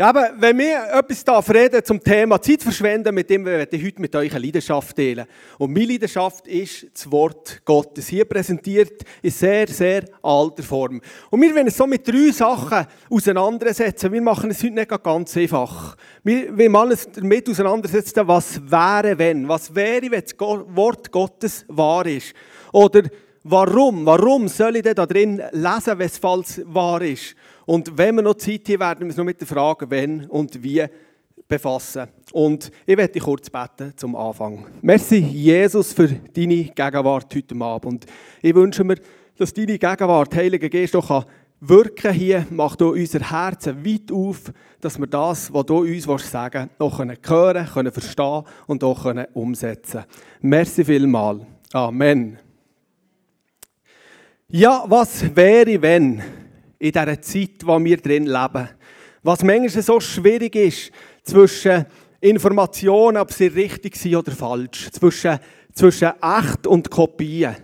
Ja, aber wenn wir etwas darf reden zum Thema Zeit verschwenden, mit dem wir heute mit euch eine Leidenschaft teilen. Und meine Leidenschaft ist das Wort Gottes. Hier präsentiert in sehr, sehr alter Form. Und wir wollen es so mit drei Sachen auseinandersetzen. Wir machen es heute nicht ganz einfach. Wir, wir wollen es damit auseinandersetzen, was wäre, wenn. Was wäre, wenn das Wort Gottes wahr ist. Oder warum? Warum soll ich denn da drin lesen, wenn es falsch wahr ist? Und wenn wir noch Zeit haben, werden wir uns noch mit der Frage, wenn und wie befassen. Und ich werde dich kurz beten zum Anfang. Merci, Jesus, für deine Gegenwart heute Abend. Und ich wünsche mir, dass deine Gegenwart, Heilige Geist, auch wirken hier, macht du unser Herzen weit auf, dass wir das, was du uns sagen willst, auch hören können, können verstehen und auch können umsetzen Merci vielmal. Amen. Ja, was wäre, wenn? In dieser Zeit, in der wir drin leben. Was manchmal so schwierig ist, zwischen Informationen, ob sie richtig sind oder falsch, zwischen, zwischen echt und Kopien.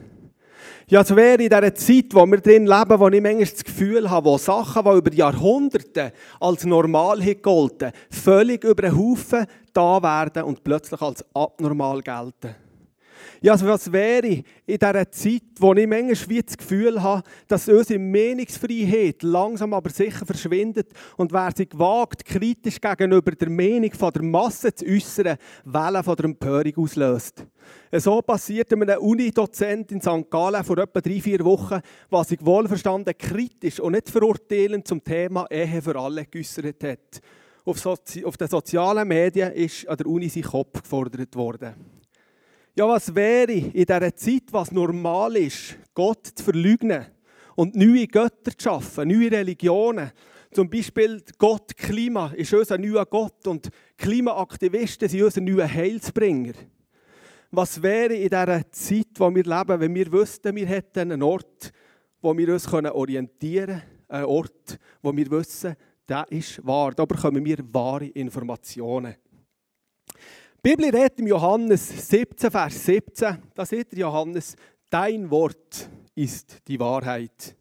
Ja, es wäre in dieser Zeit, wo wir drin leben, wo ich manchmal das Gefühl habe, wo Sachen, die über Jahrhunderte als normal gegolten völlig über den Haufen da werden und plötzlich als abnormal gelten. Ja, also was wäre in dieser Zeit, wo ich manchmal wie das Gefühl habe, dass unsere Mehnungsfreiheit langsam aber sicher verschwindet und wer sich gewagt, kritisch gegenüber der Meinung von der Masse zu äußern, Wellen von der Empörung auslöst. So passierte einem Uni-Dozent in St. Gallen vor etwa drei, vier Wochen, was sich wohlverstanden kritisch und nicht verurteilend zum Thema Ehe für alle geäußert hat. Auf, Sozi auf den sozialen Medien ist an der Uni sein Kopf gefordert worden. Ja, was wäre in dieser Zeit, was normal ist, Gott zu verleugnen und neue Götter zu schaffen, neue Religionen? Zum Beispiel Gott Klima ist unser neuer Gott und Klimaaktivisten sind unser neuer Heilsbringer. Was wäre in dieser Zeit, wo wir leben, wenn wir wüssten, wir hätten einen Ort, wo wir uns orientieren können, einen Ort, wo wir wissen, der ist wahr, da bekommen wir wahre Informationen. Die Bibel redet im Johannes 17, Vers 17, da sieht ihr Johannes, dein Wort ist die Wahrheit.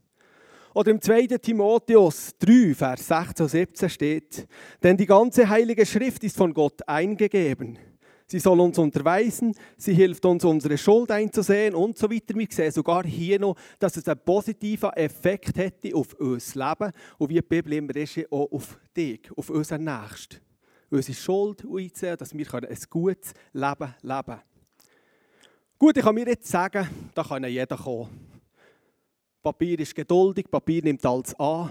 Oder im 2. Timotheus 3, Vers 16 und 17 steht, denn die ganze heilige Schrift ist von Gott eingegeben. Sie soll uns unterweisen, sie hilft uns, unsere Schuld einzusehen und so weiter. Wir sehen sogar hier noch, dass es einen positiven Effekt hätte auf unser Leben und wie die Bibel immer ist, auch auf dich, auf unseren Nächsten unsere Schuld einzusehen, dass wir ein gutes Leben leben können. Gut, ich kann mir jetzt sagen, da kann jeder kommen. Papier ist geduldig, Papier nimmt alles an.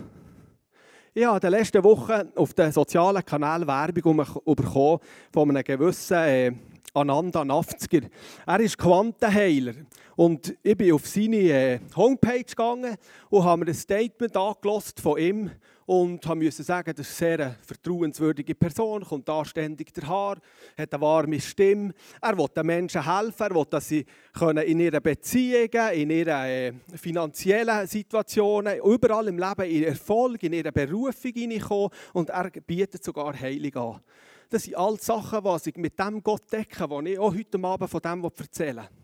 Ich habe in den letzten Wochen auf den sozialen Kanälen Werbung bekommen von einem gewissen äh, Ananda Nafzger. Er ist Quantenheiler. Und ich bin auf seine äh, Homepage gegangen und habe mir ein Statement angelassen von ihm und musste sagen, das ist eine sehr vertrauenswürdige Person, kommt anständig Haar, hat eine warme Stimme. Er will den Menschen helfen, er will, dass sie in ihren Beziehungen, in ihren äh, finanziellen Situationen, überall im Leben in Erfolg, in ihre Berufung hineinkommen und er bietet sogar Heilung an. Das sind all Sachen, die ich mit dem Gott decke, die ich auch heute Abend von dem erzählen will.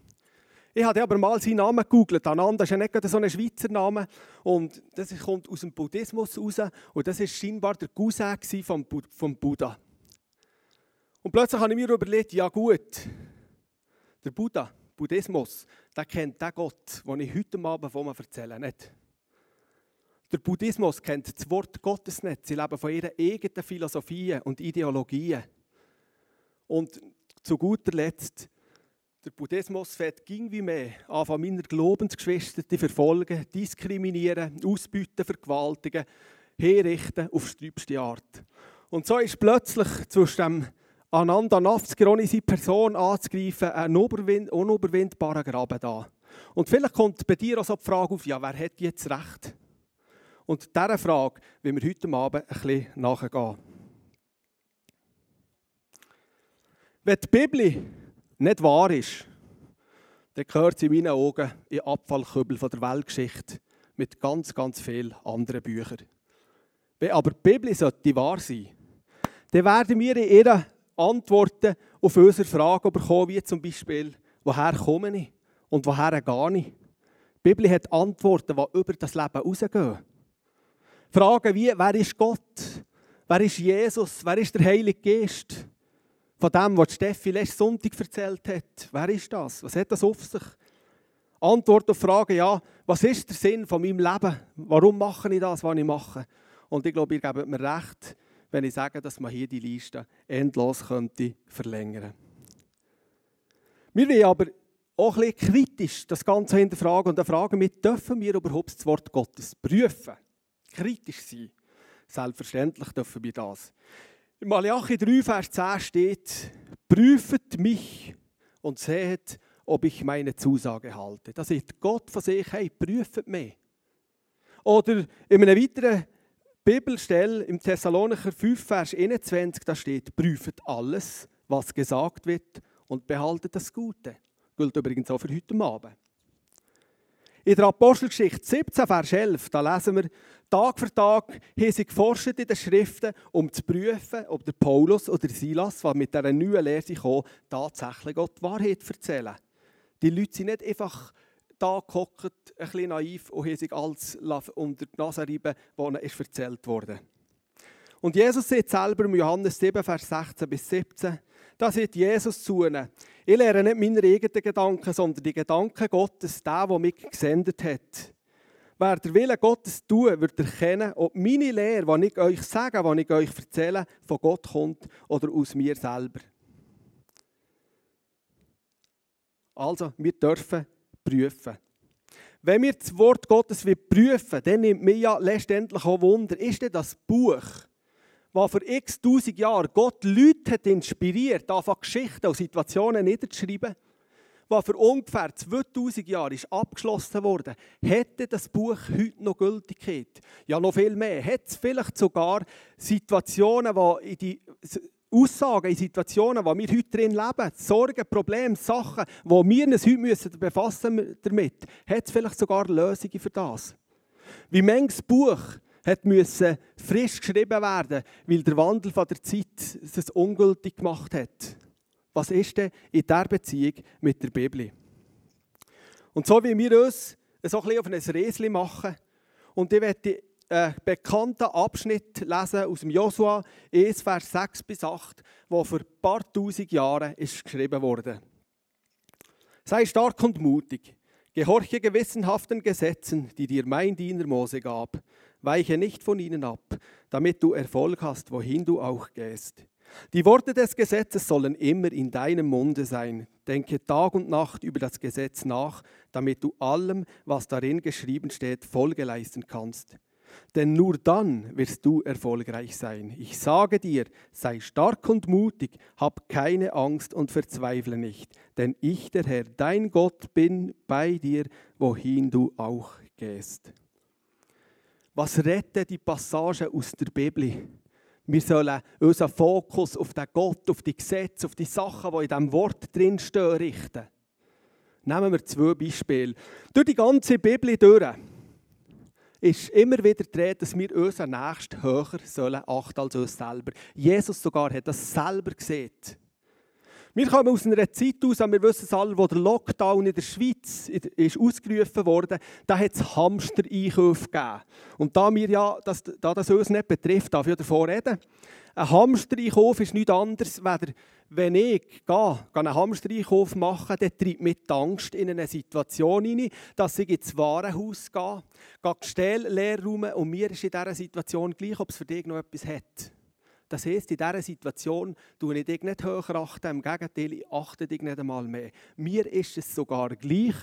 Ich habe aber mal seinen Namen gegoogelt. Ananda ist ja nicht so ein Schweizer Name. Und das kommt aus dem Buddhismus raus. Und das war scheinbar der Cousin vom, vom Buddha. Und plötzlich habe ich mir überlegt, ja gut, der Buddha, Buddhismus, der kennt den Gott, den ich heute Abend von mir erzähle, nicht. Der Buddhismus kennt das Wort Gottes nicht. Sie leben von ihren eigenen Philosophien und Ideologien. Und zu guter Letzt, der Buddhismus fährt ging wie mehr an von meiner Glaubensgeschwister die verfolgen, diskriminieren, ausbeuten, vergewaltigen, herrichten auf sträubste Art. Und so ist plötzlich zwischen dem Ananda Nafzger, ohne seine Person anzugreifen, ein unüberwindbarer Graben da. Und vielleicht kommt bei dir auch so die Frage auf, ja, wer hat jetzt Recht? Und dieser Frage will wir heute Abend ein bisschen nachgehen. Wenn die Bibel nicht wahr ist, dann gehört sie in meinen Augen in Abfallkübel von der Weltgeschichte mit ganz, ganz vielen anderen Büchern. Wenn aber die Bibel sollte wahr sein, dann werden wir in ihren Antworten auf unsere Fragen bekommen, wie zum Beispiel, woher komme ich und woher gehe ich? Die Bibel hat Antworten, die über das Leben rausgehen. Fragen wie, wer ist Gott? Wer ist Jesus? Wer ist der Heilige Geist? Von dem, was Steffi letzten Sonntag erzählt hat. Wer ist das? Was hat das auf sich? Antwort auf Frage, ja, was ist der Sinn von meinem Leben? Warum mache ich das, was ich mache? Und ich glaube, ihr gebt mir recht, wenn ich sage, dass man hier die Liste endlos könnte verlängern. Wir wollen aber auch ein bisschen kritisch das Ganze hinterfragen und dann fragen wir, dürfen wir überhaupt das Wort Gottes prüfen? Kritisch sein. Selbstverständlich dürfen wir das. In Malachi 3, Vers 10 steht, prüfet mich und seht, ob ich meine Zusage halte. Da sagt Gott von sich, hey, prüfet mich. Oder in einer weiteren Bibelstelle im Thessalonicher 5, Vers 21, da steht, prüfet alles, was gesagt wird und behaltet das Gute. Gilt übrigens auch für heute Abend. In der Apostelgeschichte 17, Vers 11, da lesen wir, Tag für Tag haben sie geforscht in den Schriften, um zu prüfen, ob der Paulus oder Silas, die mit dieser neuen Lehre kommen, tatsächlich Gott die Wahrheit erzählen. Die Leute sind nicht einfach da gehockt, ein bisschen naiv und haben sich alles unter die Nase reiben, was ihnen erzählt wurde. Und Jesus sagt selber in Johannes 7, Vers 16 bis 17, da sagt Jesus zu ihnen, ich lehre nicht meine eigenen Gedanken, sondern die Gedanken Gottes, der, der mich gesendet hat. Wer der Wille Gottes tut, wird erkennen, ob meine Lehre, die ich euch sage, die ich euch erzähle, von Gott kommt oder aus mir selber. Also, wir dürfen prüfen. Wenn wir das Wort Gottes prüfen, dann nimmt mir ja letztendlich auch Wunder, ist denn das Buch, was vor x tausend Jahren Gott Leute hat inspiriert, einfach Geschichten und Situationen niederzuschreiben, was für ungefähr 2000 Jahre ist abgeschlossen wurde, hätte das Buch heute noch Gültigkeit? Ja, noch viel mehr. Hätte es vielleicht sogar Situationen, die in die Aussagen in Situationen, wo wir heute drin leben, Sorgen, Probleme, Sachen, wo wir uns heute müssen befassen damit, hat es vielleicht sogar Lösungen für das. Wie manches Buch hat müssen frisch geschrieben werden, weil der Wandel von der Zeit es ungültig gemacht hat. Was ist denn in dieser Beziehung mit der Bibel? Und so wie wir uns so ein bisschen auf ein Räsli machen, und ich werde einen bekannten Abschnitt lesen aus dem Josua 1, Vers 6 bis 8, wo vor ein paar tausend Jahren ist geschrieben wurde. Sei stark und mutig, gehorche gewissenhaften Gesetzen, die dir mein Diener Mose gab, weiche nicht von ihnen ab, damit du Erfolg hast, wohin du auch gehst. Die Worte des Gesetzes sollen immer in deinem Munde sein. Denke Tag und Nacht über das Gesetz nach, damit du allem, was darin geschrieben steht, Folge leisten kannst. Denn nur dann wirst du erfolgreich sein. Ich sage dir, sei stark und mutig, hab keine Angst und verzweifle nicht, denn ich, der Herr, dein Gott, bin bei dir, wohin du auch gehst. Was rettet die Passage aus der Bibel? Wir sollen unseren Fokus auf den Gott, auf die Gesetze, auf die Sachen, die in diesem Wort drinstehen, richten. Nehmen wir zwei Beispiele. Durch die ganze Bibel durch ist immer wieder die dass wir unseren Nächsten höher sollen achten als uns selber. Jesus sogar hat das selber gesehen. Wir kommen aus einer Zeit aus, wir wissen es alle, wo der Lockdown in der Schweiz ist ausgerufen wurde, da hat es Hamster-Einkäufe gegeben. Und da, wir ja, das, da das uns nicht betrifft, darf ich davon reden. Ein Hamster-Einkauf ist nichts anderes, weder wenn ich gehe, einen Hamster-Einkauf mache, dann treibt mich die Angst in eine Situation hinein, dass ich ins Warenhaus gehe, gehe die Ställe leer rum und mir ist in dieser Situation gleich, ob es für dich noch etwas hat. Das heisst, in dieser Situation tue ich dich nicht höher achten, im Gegenteil, ich achte dich nicht einmal mehr. Mir ist es sogar gleich,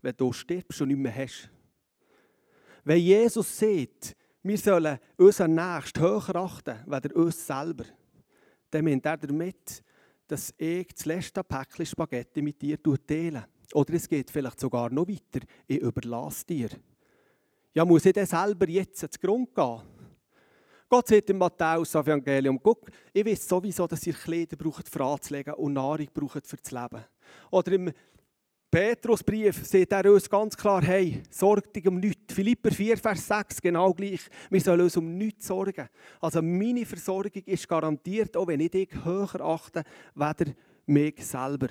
wenn du stirbst und nicht mehr hast. Wenn Jesus sieht, wir sollen unseren Nächsten höher achten, weder uns selber, dann meint er damit, dass ich das letzte Päckchen Spaghetti mit dir teile. Oder es geht vielleicht sogar noch weiter, ich überlasse dir. Ja, muss ich dann selber jetzt zu Grund gehen? Gott sagt im Matthäus-Evangelium, guck, ich weiß sowieso, dass ihr Kleider braucht, für anzulegen und Nahrung braucht für das Leben. Oder im Petrusbrief sagt er uns ganz klar, hey, sorg dich um nichts. Philipper 4, Vers 6, genau gleich. Wir sollen uns um nichts sorgen. Also meine Versorgung ist garantiert, auch wenn ich dich höher achte, weder mich selber.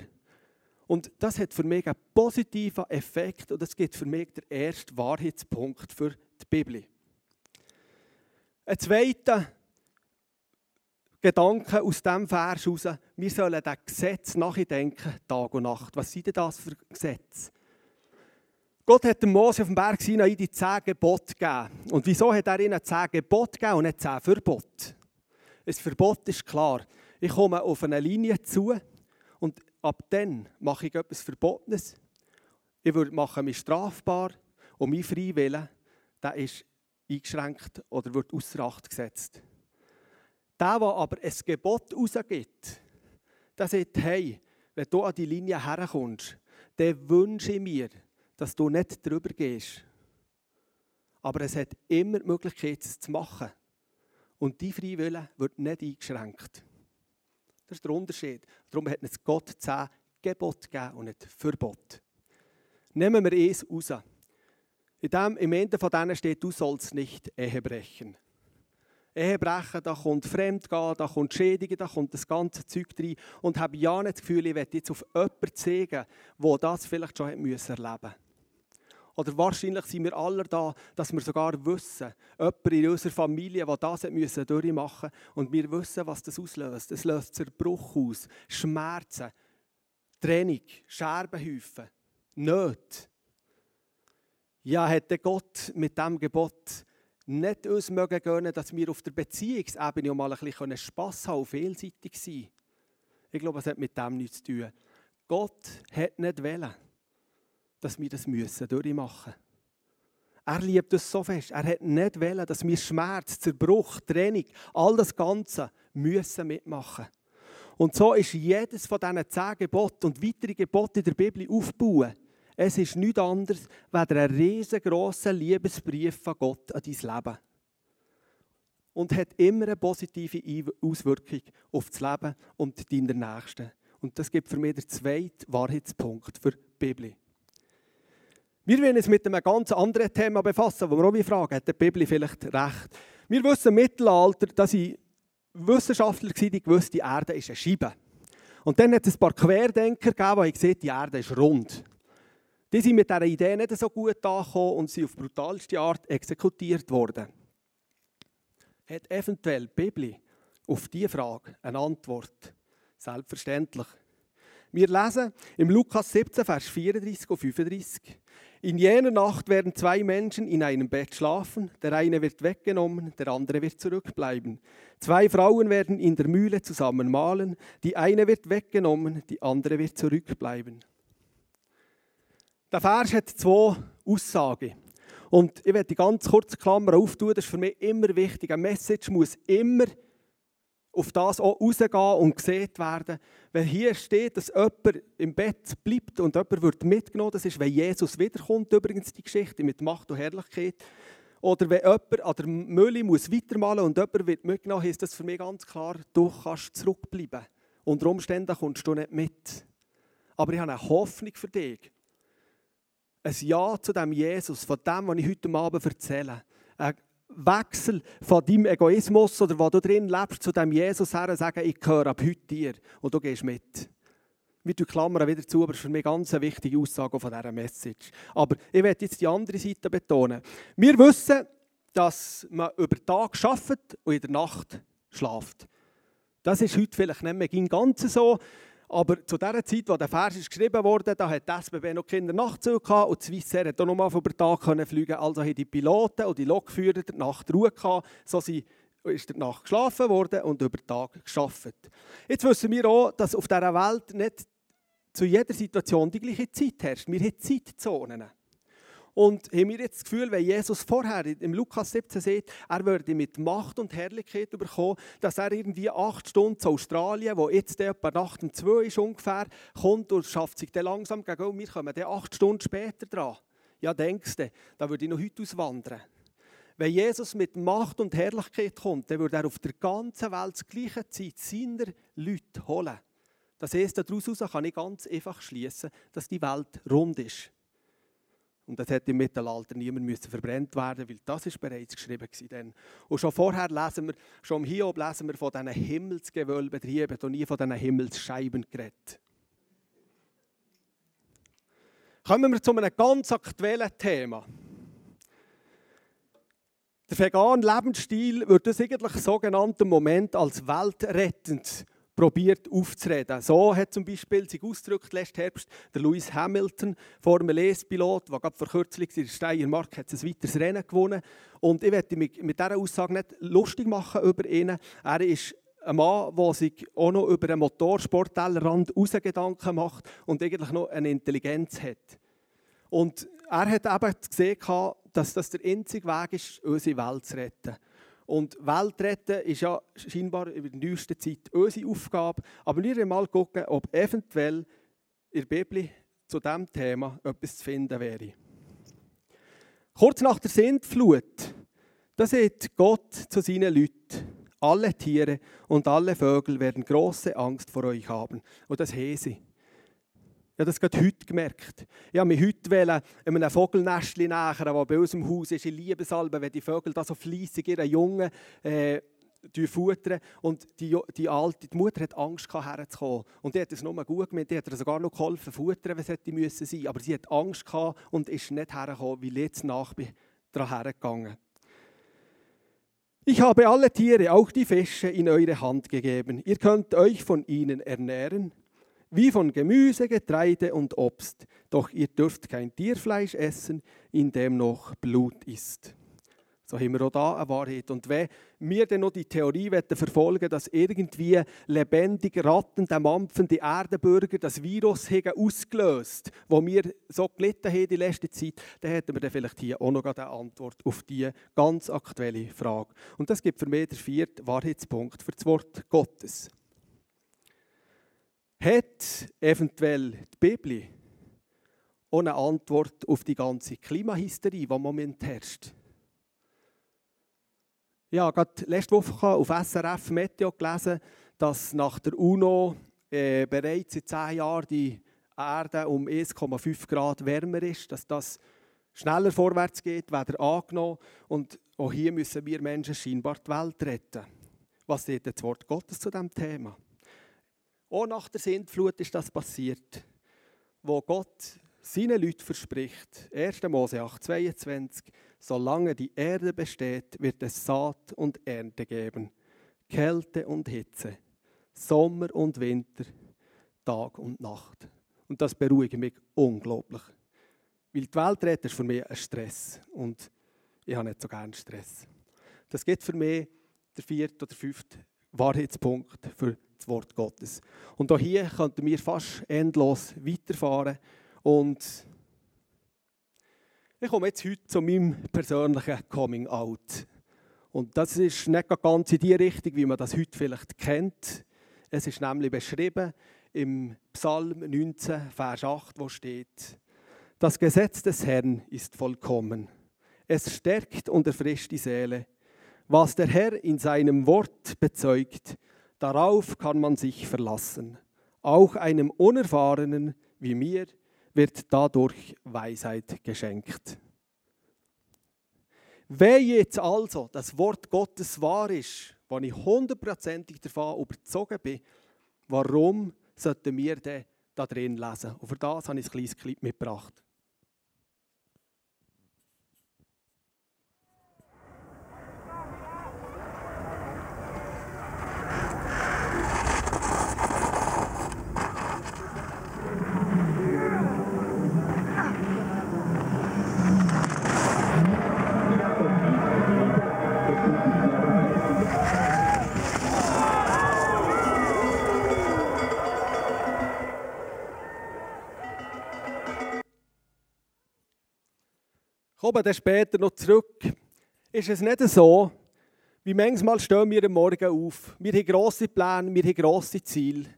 Und das hat für mich einen positiven Effekt und das gibt für mich der erste Wahrheitspunkt für die Bibel. Ein zweiter Gedanken aus diesem Vers heraus, wir sollen das Gesetz nachdenken, Tag und Nacht. Was sind denn das für Gesetze? Gott hat dem Mose auf dem Berg Sinai die zehn Gebote gegeben. Und wieso hat er ihnen zehn Gebote gegeben und nicht zehn Verbote? Ein Verbot ist klar. Ich komme auf eine Linie zu und ab dann mache ich etwas Verbotenes. Ich mache mich strafbar und mein Freiwillen der ist eingeschränkt oder wird außer Acht gesetzt. Der, der aber ein Gebot rausgibt, der sagt, hey, wenn du an die Linie herkommst, dann wünsche ich mir, dass du nicht drüber gehst. Aber es hat immer die Möglichkeit, es zu machen. Und die Freiwillen wird nicht eingeschränkt. Das ist der Unterschied. Darum hat es Gott zehn Gebote gegeben und nicht Verbot. Nehmen wir eins raus. In dem, Im Ende von denen steht, du sollst nicht Ehe brechen. Ehe brechen, da kommt Fremdgehen, da kommt Schädigen, da kommt das ganze Zeug rein. Und habe ja nicht das Gefühl, ich werde jetzt auf jemanden zeigen, der das vielleicht schon erleben musste. Oder wahrscheinlich sind wir alle da, dass wir sogar wissen, jemand in unserer Familie, der das müssen durchmachen und wir wissen, was das auslöst. Es löst Zerbruch aus, Schmerzen, Trennung, Scherbenhäufen, Nöte. Ja, hätte Gott mit dem Gebot nicht uns mögen gönnen, dass wir auf der Beziehungsebene mal ein bisschen Spass haben und vielseitig sein Ich glaube, es hat mit dem nichts zu tun. Gott hat nicht wollen, dass wir das müssen durchmachen müssen. Er liebt uns so fest. Er hat nicht wollen, dass wir Schmerz, Zerbruch, Trennung, all das Ganze müssen mitmachen. Und so ist jedes von diesen zehn Geboten und weitere Gebote in der Bibel aufbauen. Es ist nichts anderes als ein riesengroßer Liebesbrief von Gott an dein Leben. Und hat immer eine positive Auswirkung auf das Leben und deiner Nächsten. Und das gibt für mich den zweiten Wahrheitspunkt für die Bibel. Wir wollen uns mit einem ganz anderen Thema befassen, wo wir auch fragen, hat die Bibel vielleicht recht? Wir wissen im Mittelalter, dass sie Wissenschaftler waren, die gewusst, die Erde ist eine Scheibe. Und dann hat es ein paar Querdenker gegeben, die gesehen die Erde ist rund. Die sind mit dieser Idee nicht so gut angekommen und sind auf brutalste Art exekutiert worden. Hat eventuell die Bibel auf diese Frage eine Antwort? Selbstverständlich. Wir lesen im Lukas 17, Vers 34 und 35. In jener Nacht werden zwei Menschen in einem Bett schlafen. Der eine wird weggenommen, der andere wird zurückbleiben. Zwei Frauen werden in der Mühle zusammen mahlen. Die eine wird weggenommen, die andere wird zurückbleiben. Der Vers hat zwei Aussagen. Und ich werde die ganz kurze Klammer auftun, das ist für mich immer wichtig. Eine Message muss immer auf das auch rausgehen und gesehen werden. Wenn hier steht, dass jemand im Bett bleibt und jemand wird mitgenommen, das ist, wenn Jesus wiederkommt, übrigens die Geschichte mit Macht und Herrlichkeit. Oder wenn jemand an der Mühle muss weitermalen und jemand wird mitgenommen, heißt das für mich ganz klar, du kannst zurückbleiben. Unter Umständen kommst du nicht mit. Aber ich habe eine Hoffnung für dich. Ein Ja zu dem Jesus, von dem, was ich heute Abend erzähle. Ein Wechsel von deinem Egoismus oder wo du drin lebst, zu dem Jesus her und sagen, ich gehöre ab heute dir und du gehst mit. Wir tun Klammern wieder zu, aber das ist für mich ganz eine wichtige Aussage von dieser Message. Aber ich werde jetzt die andere Seite betonen. Wir wissen, dass man über den Tag arbeitet und in der Nacht schlaft. Das ist heute vielleicht nicht mehr im Ganzen so. Aber zu der Zeit, wo der Vers ist geschrieben wurde, da hat die SBB noch Kinder Nachtzug gehabt und die Swissair hat auch noch mal über den Tag können fliegen. Also haben die Piloten und die Lokführer der Nacht Ruhe gehabt. So sind ist der Nacht geschlafen worden und über den Tag geschafft. Jetzt wissen wir auch, dass auf dieser Welt nicht zu jeder Situation die gleiche Zeit herrscht. Wir haben Zeitzonen. Und haben wir jetzt das Gefühl, wenn Jesus vorher im Lukas 17 sieht, er würde mit Macht und Herrlichkeit bekommen, dass er irgendwie acht Stunden zu Australien, wo jetzt etwa Nacht um zwei ist ungefähr, kommt und schafft sich dann langsam gegen, oh, wir kommen dann acht Stunden später dran. Ja, denkst du, da würde ich noch heute auswandern. Wenn Jesus mit Macht und Herrlichkeit kommt, dann würde er auf der ganzen Welt zur gleichen Zeit seiner Leute holen. Das heißt, daraus kann ich ganz einfach schließen, dass die Welt rund ist. Und das hätte im Mittelalter niemand müssen verbrennt werden, weil das ist bereits geschrieben war. Und schon vorher lesen wir, schon im Hiob lesen wir von diesen Himmelsgewölben trieben und nie von diesen Himmelsscheiben geredet. Kommen wir zu einem ganz aktuellen Thema. Der vegane Lebensstil wird das eigentlich sogenannte Moment als weltrettend probiert aufzureden. So hat zum Beispiel sich ausgedrückt letzten Herbst der Lewis Hamilton, Formel 1-Pilot, der gerade vor kurzem in der Steiermark hat ein weiteres Rennen gewonnen. Und ich werde mich mit dieser Aussage nicht lustig machen über ihn. Er ist ein Mann, der sich auch noch über einen Motorsporttellerrand raus Gedanken macht und eigentlich noch eine Intelligenz hat. Und er hat eben gesehen, dass das der einzige Weg ist, unsere Welt zu retten. Und Welt retten ist ja scheinbar in der neuesten Zeit unsere Aufgabe. Aber wir wollen mal schauen, ob eventuell in der Bibel zu diesem Thema etwas zu finden wäre. Kurz nach der Sintflut, da sagt Gott zu seinen Leuten, alle Tiere und alle Vögel werden große Angst vor euch haben. Und das haben sie. Ich habe das gerade heute gemerkt. Ich habe mich heute einem Vogelnestchen nähern, das bei uns im Haus ist. Ich liebe wenn die Vögel da so fleissig ihren Jungen äh, futtern. Und die, die, alte, die Mutter hat Angst herzukommen. Und die hat es nur gut gemeint. Die hat ihr sogar noch geholfen, futtern, was hätte müssen sein. Aber sie hat Angst gehabt und ist nicht hergekommen, weil ich jetzt nach bin daran hergegangen. Ich habe alle Tiere, auch die Fische, in eure Hand gegeben. Ihr könnt euch von ihnen ernähren wie von Gemüse, Getreide und Obst. Doch ihr dürft kein Tierfleisch essen, in dem noch Blut ist. So haben wir auch da eine Wahrheit. Und wenn wir dann noch die Theorie verfolgen dass irgendwie lebendig rattende, mampfende Erdenbürger das Virus haben ausgelöst wo wir so gelitten haben die letzte Zeit, dann hätten wir dann vielleicht hier auch noch eine Antwort auf diese ganz aktuelle Frage. Und das gibt für mich den vierten Wahrheitspunkt für das Wort Gottes. Hat eventuell die Bibel eine Antwort auf die ganze Klimahysterie, die im Moment herrscht? Ja, gerade letzte Woche auf SRF Meteo gelesen, dass nach der UNO äh, bereits in zehn Jahren die Erde um 1,5 Grad wärmer ist, dass das schneller vorwärts geht, weder angenommen. Und auch hier müssen wir Menschen scheinbar die Welt retten. Was sagt das Wort Gottes zu diesem Thema? Auch nach der Sintflut ist das passiert, wo Gott seinen Leuten verspricht, 1. Mose 8, 22, solange die Erde besteht, wird es Saat und Ernte geben, Kälte und Hitze, Sommer und Winter, Tag und Nacht. Und das beruhigt mich unglaublich. Weil die Welt ist für mich ein Stress und ich habe nicht so gerne Stress. Das gibt für mich der vierte oder fünfte Wahrheitspunkt für das Wort Gottes. Und auch hier könnten wir fast endlos weiterfahren. Und ich komme jetzt heute zu meinem persönlichen Coming Out. Und das ist nicht ganz in die Richtung, wie man das heute vielleicht kennt. Es ist nämlich beschrieben im Psalm 19, Vers 8, wo steht, das Gesetz des Herrn ist vollkommen. Es stärkt und erfrischt die Seele. Was der Herr in seinem Wort bezeugt, darauf kann man sich verlassen. Auch einem Unerfahrenen wie mir wird dadurch Weisheit geschenkt. Wenn jetzt also das Wort Gottes wahr ist, wo ich hundertprozentig davon überzogen bin, warum sollten wir denn da drin lesen? Und für das habe ich ein kleines Clip mitgebracht. Komme dann später noch zurück, ist es nicht so, wie manchmal stehen wir am Morgen auf. Wir haben grosse Pläne, wir haben grosse Ziele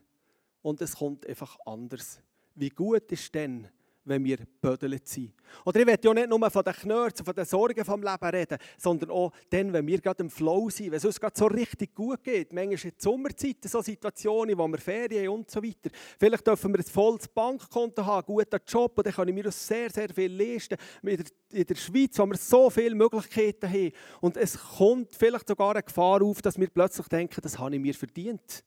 und es kommt einfach anders. Wie gut ist denn, wenn wir bödelt sind. Oder ich will ja nicht nur von den Knörzen, von den Sorgen vom Leben reden, sondern auch dann, wenn wir gerade im Flow sind, wenn es uns gerade so richtig gut geht. Manchmal in der Sommerzeit so Situationen, wo wir Ferien haben und so weiter. Vielleicht dürfen wir ein volles Bankkonto haben, einen guten Job, und dann kann ich mir das sehr, sehr viel leisten. In der Schweiz, wo wir so viele Möglichkeiten haben. Und es kommt vielleicht sogar eine Gefahr auf, dass wir plötzlich denken, das habe ich mir verdient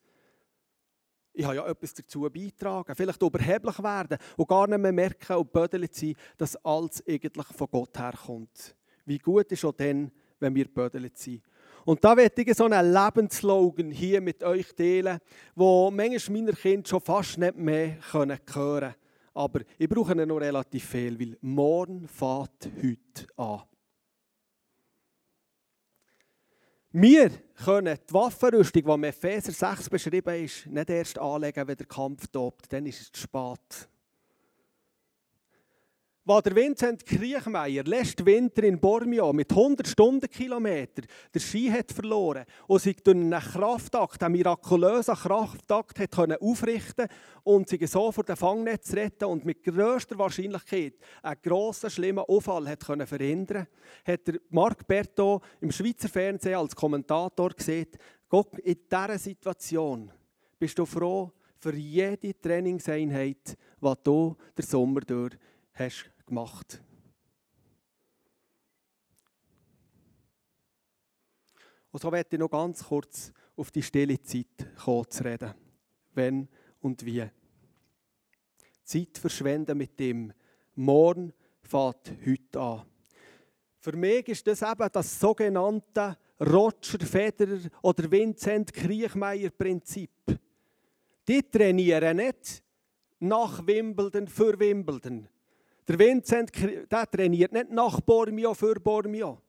ich habe ja etwas dazu beitragen, vielleicht überheblich werden und gar nicht mehr merken und bödelig sein, dass alles eigentlich von Gott herkommt. Wie gut ist auch dann, wenn wir gebödelt sind. Und da werde ich so einen Lebensslogan hier mit euch teilen, wo manchmal meine Kinder schon fast nicht mehr hören können. Aber ich brauche ihn noch relativ viel, weil morgen fährt heute an. Wir können die Waffenrüstung, die im Epheser 6 beschrieben ist, nicht erst anlegen, wenn der Kampf tobt. Dann ist es zu spät. Weil der Vincent Kriechmeier letzten Winter in Bormio mit 100 Stundenkilometer den Ski hat verloren und sich durch einen Kraftakt, einen mirakulösen Kraftakt, hat können aufrichten und sich so vor dem Fangnetz retten und mit größter Wahrscheinlichkeit einen grossen, schlimmen Unfall hat können verhindern hat der Marc Berto im Schweizer Fernsehen als Kommentator gesehen, Gott, in dieser Situation bist du froh für jede Trainingseinheit, die du den Sommer durch hast gemacht. Und so werde ich noch ganz kurz auf die stille Zeit kommen zu reden. Wenn und wie. Zeit verschwenden mit dem Morgen fährt heute an. Für mich ist das eben das sogenannte Roger Federer oder Vincent Kriechmeier Prinzip. Die trainieren nicht nach Wimbledon für Wimbledon, der Vincent der trainiert nicht nach Bormio für Bormio.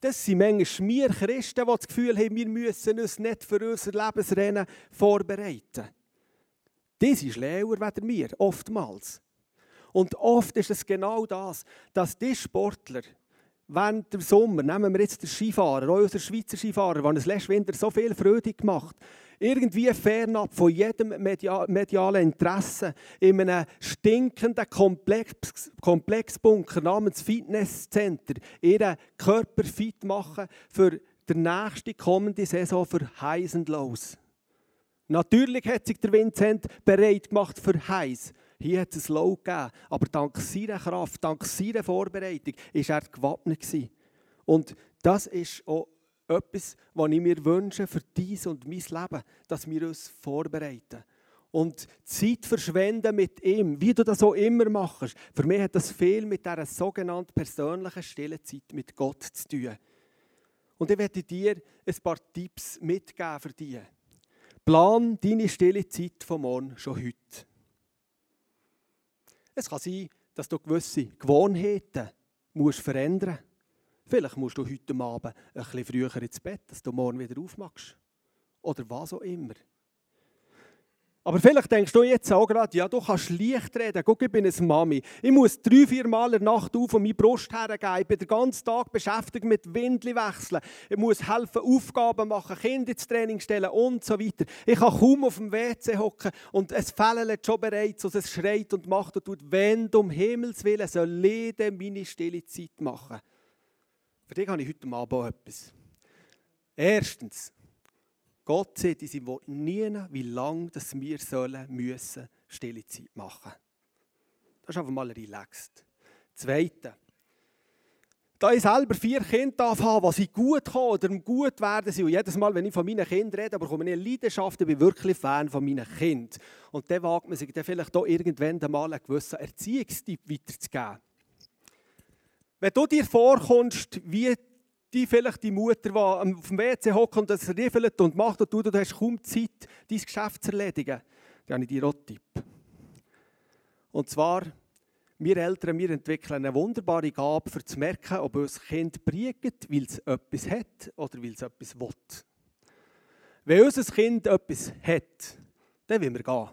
Das sind manchmal wir Christen, die das Gefühl haben, wir müssen uns nicht für unser Lebensrennen vorbereiten. Die sind schlauer als wir, oftmals. Und oft ist es genau das, dass die Sportler während dem Sommer, nehmen wir jetzt den Skifahrer, auch unseren Schweizer Skifahrer, der es letzten Winter so viel Freude gemacht hat, irgendwie fernab von jedem medialen Interesse in einem stinkenden Komplex, Komplexbunker namens Fitnesscenter ihren Körper fit machen für die nächste kommende Saison für Highs und Lows. Natürlich hat sich der Vincent bereit gemacht für Highs. Hier hat es ein Low gegeben, aber dank seiner Kraft, dank seiner Vorbereitung ist er gewappnet gewesen. Und das ist auch etwas, was ich mir wünsche für dies und mein Leben, dass wir uns vorbereiten. Und Zeit verschwenden mit ihm, wie du das auch immer machst. Für mich hat das viel mit dieser sogenannten persönlichen stillen Zeit mit Gott zu tun. Und ich werde dir ein paar Tipps mitgeben für dich. Plan deine stille Zeit von morgen schon heute. Es kann sein, dass du gewisse Gewohnheiten musst verändern musst. Vielleicht musst du heute Abend ein bisschen früher ins Bett, dass du morgen wieder aufmachst. Oder was auch immer. Aber vielleicht denkst du jetzt auch gerade, ja, du kannst leicht reden. Guck, ich bin eine Mami. Ich muss drei, vier Mal in der Nacht auf und meine Brust hergeben. Ich bin den ganzen Tag beschäftigt mit Windli wechseln. Ich muss helfen, Aufgaben machen, Kinder ins Training stellen und so weiter. Ich kann kaum auf dem WC hocken und es fällt schon bereits und es schreit und macht und tut. Wenn du um Himmels Willen soll jeder meine stille Zeit machen. Für dich habe ich heute Abend etwas. Erstens, Gott sagt in seinem Wort nie, wie lange wir sollen, müssen, stille Zeit machen. Das ist einfach mal relaxed. Zweitens, da ich selber vier Kinder habe, was sie gut kommen oder gut werden sie. Und jedes Mal, wenn ich von meinen Kindern rede, bekomme ich eine Leidenschaft. Ich bin wirklich Fan von meinen Kindern. Und dann wagt man sich dann vielleicht auch irgendwann mal einen gewissen Erziehungstipp weiterzugeben. Wenn du dir vorkommst, wie die vielleicht die Mutter, die auf dem WC hockt und das riffelt und macht und tut, du hast kaum Zeit, dein Geschäft zu erledigen, dann habe ich dir auch einen Tipp. Und zwar, wir Eltern, wir entwickeln eine wunderbare Gabe, für zu merken, ob unser Kind briegt, weil es etwas hat oder weil es etwas will. Wenn unser Kind etwas hat, dann wollen wir gehen.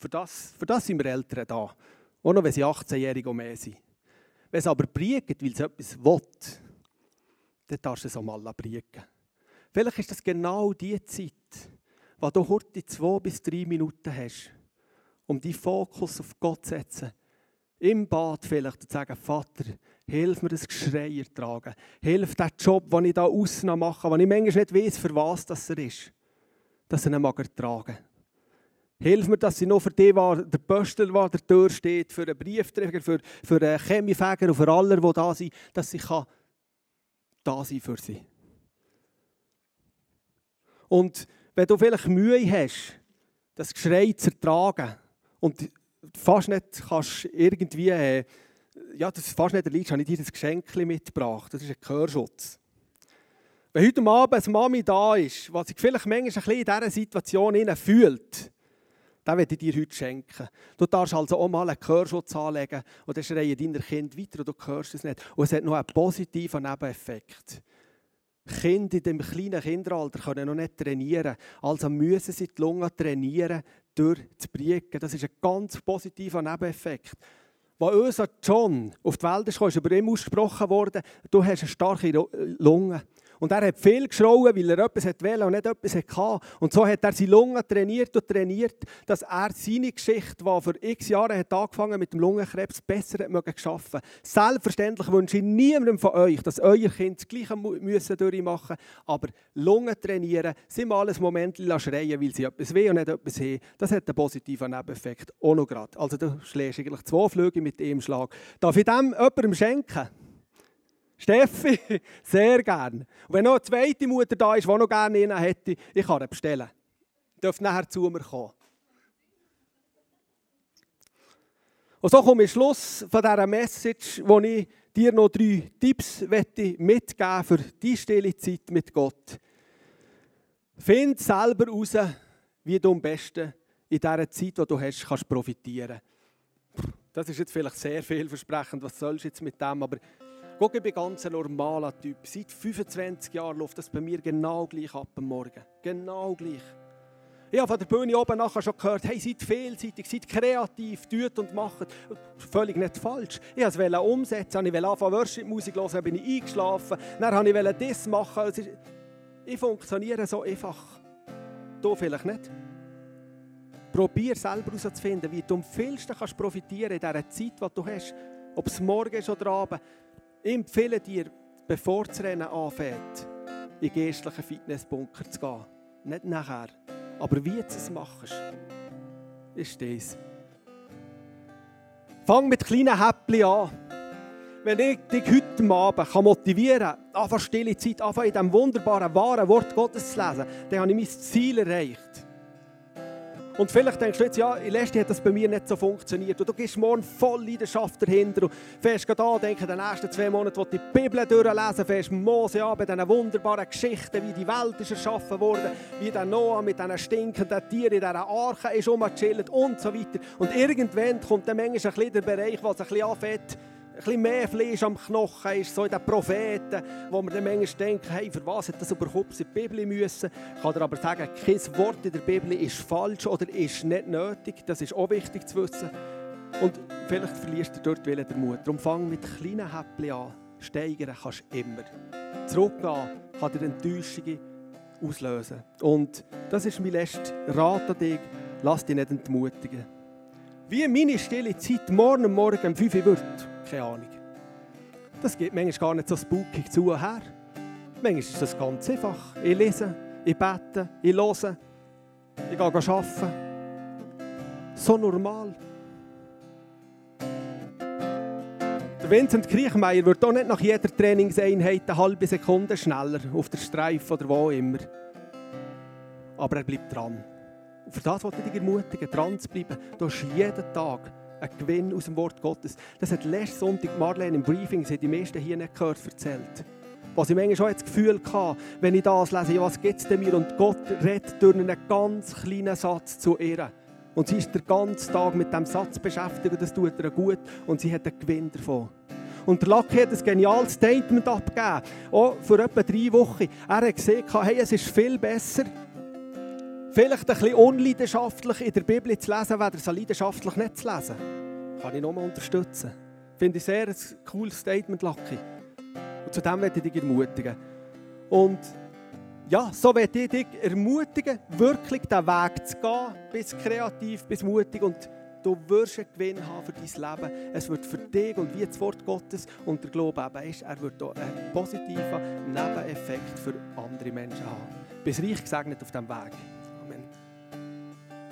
Für das, für das sind wir Eltern da. Auch noch, wenn sie 18-jährig und mehr sind. Wenn es aber briegt, weil es etwas will, dann darfst du es auch mal briegen. Vielleicht ist das genau die Zeit, wo du heute zwei bis drei Minuten hast, um deinen Fokus auf Gott zu setzen. Im Bad vielleicht zu sagen, Vater, hilf mir das Geschrei ertragen. Hilf den Job, den ich da außen mache, den ich manchmal nicht weiß, für was das er ist, dass er ihn ertragen mag. Hilf mir, dass ich noch für die, der Pöstel, der der Tür steht, für einen Briefträger, für, für einen Chemiefäger und für alle, die da sind, dass ich kann da sein für sie. Und wenn du vielleicht Mühe hast, das Geschrei zu ertragen und fast nicht kannst irgendwie, äh, ja, das fast nicht erleidest, habe ich dir das Geschenk mitgebracht. Das ist ein Gehörschutz. Wenn heute Abend eine Mami da ist, was sich vielleicht manchmal ein bisschen in dieser Situation fühlt, dann werde ich dir heute schenken. Du darfst also auch mal einen Gehörschutz anlegen und dann schreien deine Kinder weiter und du hörst es nicht. Und es hat noch einen positiven Nebeneffekt. Kinder in dem kleinen Kinderalter können noch nicht trainieren. Also müssen sie die Lunge trainieren durch das Briegen. Das ist ein ganz positiver Nebeneffekt. Als unser John auf die Welt kam, ist über ihn ausgesprochen worden, du hast eine starke Lunge. Und er hat viel geschrauen, weil er etwas wollte und nicht etwas hatte. Und so hat er seine Lungen trainiert und trainiert, dass er seine Geschichte, die vor x Jahren hat angefangen mit dem Lungenkrebs, besser hat schaffen Selbstverständlich wünsche ich niemandem von euch, dass euer Kind das Gleiche müssen durchmachen müssen. Aber Lungen trainieren, sie mal ein Moment schreien, weil sie etwas will und nicht etwas haben, das hat einen positiven Nebeneffekt. Auch noch gerade. Also du schlägst eigentlich zwei Flüge mit einem Schlag. Darf ich dem jemandem schenken? Steffi, sehr gerne. Und wenn noch eine zweite Mutter da ist, die noch gerne einen hätte, ich kann ihn bestellen. Ihr dürft nachher zu mir kommen. Und so komme ich Schluss von dieser Message, wo ich dir noch drei Tipps mitgeben für die stille Zeit mit Gott. Find selber heraus, wie du am besten in dieser Zeit, die du hast, kannst profitieren Das ist jetzt vielleicht sehr vielversprechend, was sollst du jetzt mit dem, aber Guck, ich bin ganz ein normaler Typ. Seit 25 Jahren läuft das bei mir genau gleich ab am Morgen. Genau gleich. Ich habe von der Bühne oben nachher schon gehört, hey, seid vielseitig, seid kreativ, tut und macht. Völlig nicht falsch. Ich wollte es umsetzen, ich wollte anfangen Worship-Musik hören, dann bin ich eingeschlafen, dann wollte ich das machen. Ich funktioniere so einfach. Du vielleicht nicht. Probier selber herauszufinden, wie du am vielsten kannst profitieren in dieser Zeit, die du hast. Ob es morgen ist oder abend. Ich empfehle dir, bevor das Rennen anfängt, in den geistlichen Fitnessbunker zu gehen. Nicht nachher. Aber wie du es machst, ist das. Fang mit kleinen Häppchen an. Wenn ich dich heute Abend motivieren kann, einfach stille Zeit, einfach in diesem wunderbaren, wahren Wort Gottes zu lesen, dann habe ich mein Ziel erreicht. Und vielleicht denkst du jetzt, ja, in letzter hat das bei mir nicht so funktioniert. Und du gehst morgen voll Leidenschaft dahinter und fährst gerade an, denke, in den nächsten zwei Monaten, wo die Bibel durchlesen, fährst Mose an bei diesen wunderbaren Geschichten, wie die Welt ist erschaffen wurde, wie der Noah mit diesen stinkenden Tieren in dieser Arche ist rumgechillt und so weiter. Und irgendwann kommt dann manchmal ein bisschen der Bereich, wo es ein bisschen anfängt, bisschen mehr Fleisch am Knochen ist, so in den Propheten, wo man dann manchmal denkt, hey, für was hat das überhaupt in die Bibel müssen? Ich kann dir aber sagen, kein Wort in der Bibel ist falsch oder ist nicht nötig. Das ist auch wichtig zu wissen. Und vielleicht verlierst du dort wieder den Mut. Darum fang mit kleinen Häppchen an. Steigern kannst du immer. Zurückgehen kann dir Enttäuschungen auslösen. Und das ist mein letzter Rat an dich. Lass dich nicht entmutigen. Wie meine stille Zeit morgen Morgen um 5 Uhr wird keine Ahnung. Das geht manchmal gar nicht so spooky zu her. Manchmal ist das ganz einfach. Ich lese, ich bete, ich höre, ich gehe arbeiten. So normal. Der Vincent Kriechmeier wird auch nicht nach jeder Trainingseinheit eine halbe Sekunde schneller auf der Streife oder wo immer. Aber er bleibt dran. Und für das wollte ich dich ermutigen, dran zu bleiben. Du hast jeden Tag ein Gewinn aus dem Wort Gottes. Das hat letzten Sonntag Marlene im Briefing, sie hat die meisten hier nicht gehört, erzählt. Was ich manchmal schon das Gefühl hatte, wenn ich das lese, was gibt es denn mir? Und Gott redet durch einen ganz kleinen Satz zu ihr. Und sie ist den ganzen Tag mit diesem Satz beschäftigt und das tut ihr gut und sie hat einen Gewinn davon. Und der Lucky hat ein geniales Statement abgegeben, auch vor etwa drei Wochen. Er hat gesehen, hey, es ist viel besser, vielleicht ein bisschen unleidenschaftlich in der Bibel zu lesen, weder so leidenschaftlich nicht zu lesen. Kann ich nochmal unterstützen. Finde ich sehr ein cooles Statement, Lucky. Und zu dem werde ich dich ermutigen. Und ja, so werde ich dich ermutigen, wirklich den Weg zu gehen, bis kreativ, bis mutig und du wirst einen Gewinn haben für dein Leben. Es wird für dich und wie das Wort Gottes und der Glaube eben ist, er wird auch einen positiven Nebeneffekt für andere Menschen haben. Bis reich gesegnet auf diesem Weg.